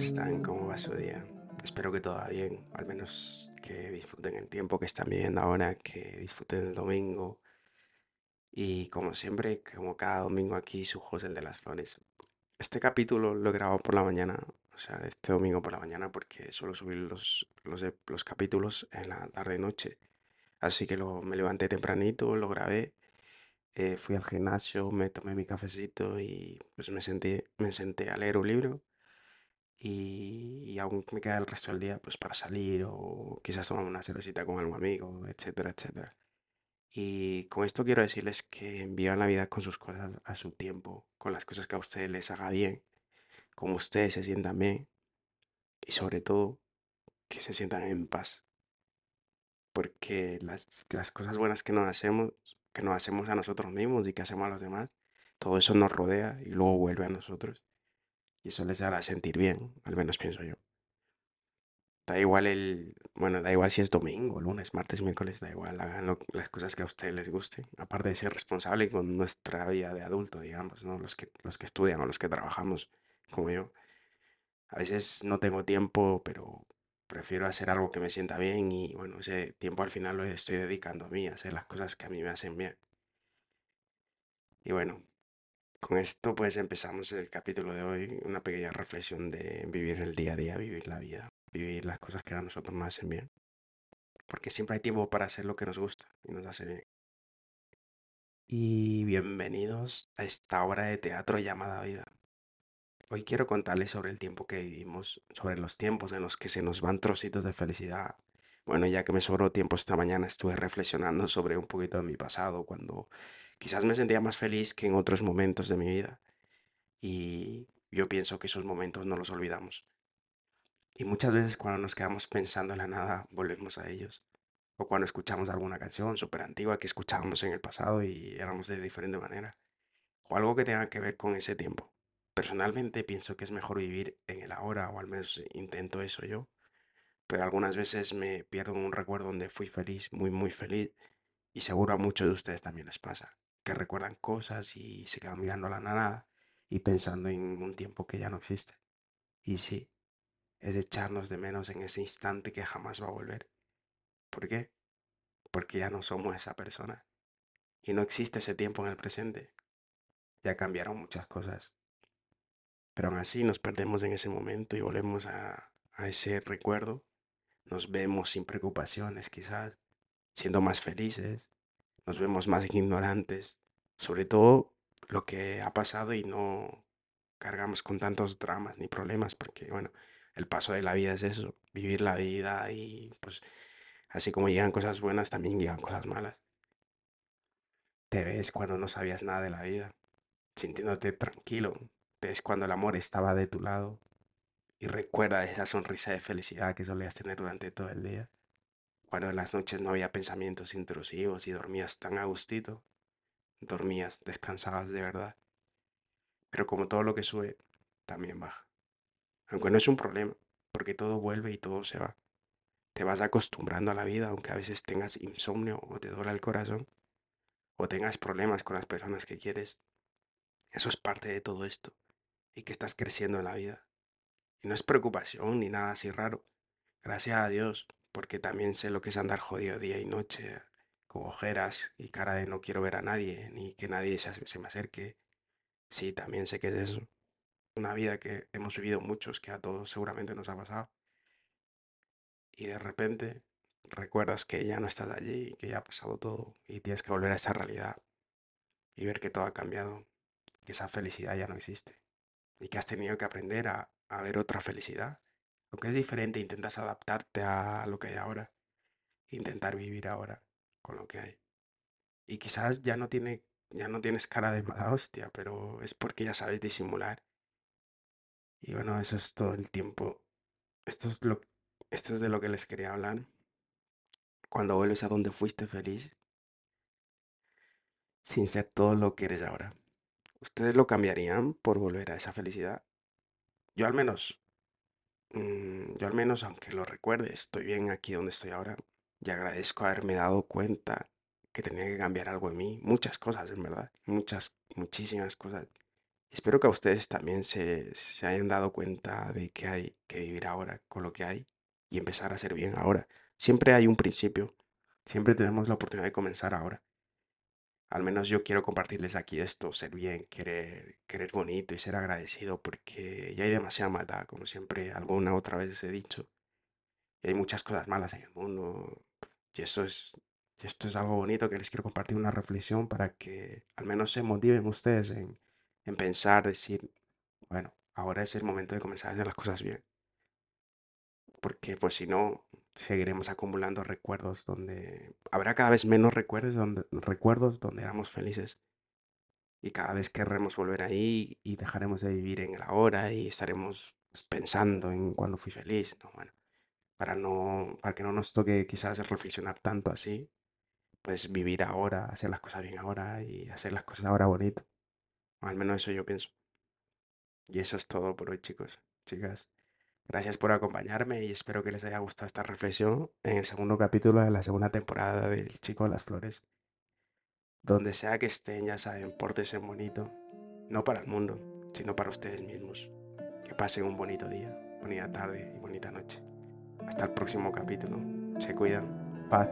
están? ¿Cómo va su día? Espero que todo bien, al menos que disfruten el tiempo que están viviendo ahora, que disfruten el domingo. Y como siempre, como cada domingo aquí, su José el de las Flores. Este capítulo lo he por la mañana, o sea, este domingo por la mañana, porque suelo subir los, los, los capítulos en la tarde-noche. Así que lo, me levanté tempranito, lo grabé, eh, fui al gimnasio, me tomé mi cafecito y pues me senté, me senté a leer un libro y, y aún me queda el resto del día pues para salir o quizás tomar una cervecita con algún amigo, etcétera, etcétera. Y con esto quiero decirles que vivan la vida con sus cosas a su tiempo, con las cosas que a ustedes les haga bien, como ustedes se sientan bien y sobre todo que se sientan en paz, porque las, las cosas buenas que nos hacemos, que nos hacemos a nosotros mismos y que hacemos a los demás, todo eso nos rodea y luego vuelve a nosotros. Y eso les hará sentir bien, al menos pienso yo. Da igual el, bueno, da igual si es domingo, lunes, martes, miércoles, da igual, hagan lo- las cosas que a ustedes les gusten. Aparte de ser responsable con nuestra vida de adulto, digamos, ¿no? Los que, los que estudian o los que trabajamos, como yo. A veces no tengo tiempo, pero prefiero hacer algo que me sienta bien y bueno, ese tiempo al final lo estoy dedicando a mí, a hacer las cosas que a mí me hacen bien. Y bueno, con esto pues empezamos el capítulo de hoy, una pequeña reflexión de vivir el día a día, vivir la vida, vivir las cosas que a nosotros nos hacen bien. Porque siempre hay tiempo para hacer lo que nos gusta y nos hace bien. Y bienvenidos a esta obra de teatro llamada vida. Hoy quiero contarles sobre el tiempo que vivimos, sobre los tiempos en los que se nos van trocitos de felicidad. Bueno, ya que me sobró tiempo esta mañana, estuve reflexionando sobre un poquito de mi pasado, cuando quizás me sentía más feliz que en otros momentos de mi vida. Y yo pienso que esos momentos no los olvidamos. Y muchas veces cuando nos quedamos pensando en la nada, volvemos a ellos. O cuando escuchamos alguna canción súper antigua que escuchábamos en el pasado y éramos de diferente manera. O algo que tenga que ver con ese tiempo. Personalmente pienso que es mejor vivir en el ahora, o al menos intento eso yo. Pero algunas veces me pierdo en un recuerdo donde fui feliz, muy, muy feliz. Y seguro a muchos de ustedes también les pasa. Que recuerdan cosas y se quedan mirando a la nada y pensando en un tiempo que ya no existe. Y sí, es echarnos de menos en ese instante que jamás va a volver. ¿Por qué? Porque ya no somos esa persona. Y no existe ese tiempo en el presente. Ya cambiaron muchas cosas. Pero aún así nos perdemos en ese momento y volvemos a, a ese recuerdo. Nos vemos sin preocupaciones quizás, siendo más felices. Nos vemos más ignorantes. Sobre todo lo que ha pasado y no cargamos con tantos dramas ni problemas porque, bueno, el paso de la vida es eso, vivir la vida y pues así como llegan cosas buenas, también llegan cosas malas. Te ves cuando no sabías nada de la vida, sintiéndote tranquilo. Te ves cuando el amor estaba de tu lado y recuerda esa sonrisa de felicidad que solías tener durante todo el día. Cuando en las noches no había pensamientos intrusivos y dormías tan a gustito, dormías, descansabas de verdad. Pero como todo lo que sube, también baja. Aunque no es un problema, porque todo vuelve y todo se va. Te vas acostumbrando a la vida, aunque a veces tengas insomnio o te duela el corazón, o tengas problemas con las personas que quieres. Eso es parte de todo esto, y que estás creciendo en la vida. Y no es preocupación ni nada así raro. Gracias a Dios, porque también sé lo que es andar jodido día y noche, con ojeras y cara de no quiero ver a nadie, ni que nadie se, se me acerque. Sí, también sé que es eso. Una vida que hemos vivido muchos, que a todos seguramente nos ha pasado. Y de repente recuerdas que ya no estás allí, que ya ha pasado todo, y tienes que volver a esa realidad y ver que todo ha cambiado, que esa felicidad ya no existe, y que has tenido que aprender a, a ver otra felicidad. Aunque es diferente, intentas adaptarte a lo que hay ahora, intentar vivir ahora con lo que hay. Y quizás ya no tiene, ya no tienes cara de mala hostia, pero es porque ya sabes disimular. Y bueno, eso es todo el tiempo. Esto es lo, esto es de lo que les quería hablar. Cuando vuelves a donde fuiste feliz, sin ser todo lo que eres ahora. ¿Ustedes lo cambiarían por volver a esa felicidad? Yo al menos, mm, yo al menos, aunque lo recuerde, estoy bien aquí donde estoy ahora. Y agradezco haberme dado cuenta que tenía que cambiar algo en mí. Muchas cosas, en verdad. Muchas, muchísimas cosas. Espero que a ustedes también se, se hayan dado cuenta de que hay que vivir ahora con lo que hay y empezar a hacer bien ahora. Siempre hay un principio, siempre tenemos la oportunidad de comenzar ahora. Al menos yo quiero compartirles aquí esto, ser bien, querer, querer bonito y ser agradecido porque ya hay demasiada maldad, como siempre alguna otra vez he dicho. Y hay muchas cosas malas en el mundo. Y eso es, esto es algo bonito que les quiero compartir una reflexión para que al menos se motiven ustedes en, en pensar, decir, bueno, ahora es el momento de comenzar a hacer las cosas bien. Porque pues si no, seguiremos acumulando recuerdos donde habrá cada vez menos recuerdos donde, recuerdos donde éramos felices. Y cada vez querremos volver ahí y dejaremos de vivir en el ahora y estaremos pensando en cuando fui feliz. ¿no? Bueno, para, no, para que no nos toque quizás reflexionar tanto así, pues vivir ahora, hacer las cosas bien ahora y hacer las cosas ahora bonito. Al menos eso yo pienso. Y eso es todo por hoy, chicos, chicas. Gracias por acompañarme y espero que les haya gustado esta reflexión en el segundo capítulo de la segunda temporada del Chico de las Flores. Donde sea que estén, ya saben, pórtense bonito. No para el mundo, sino para ustedes mismos. Que pasen un bonito día, bonita tarde y bonita noche. Hasta el próximo capítulo. Se cuidan. Paz.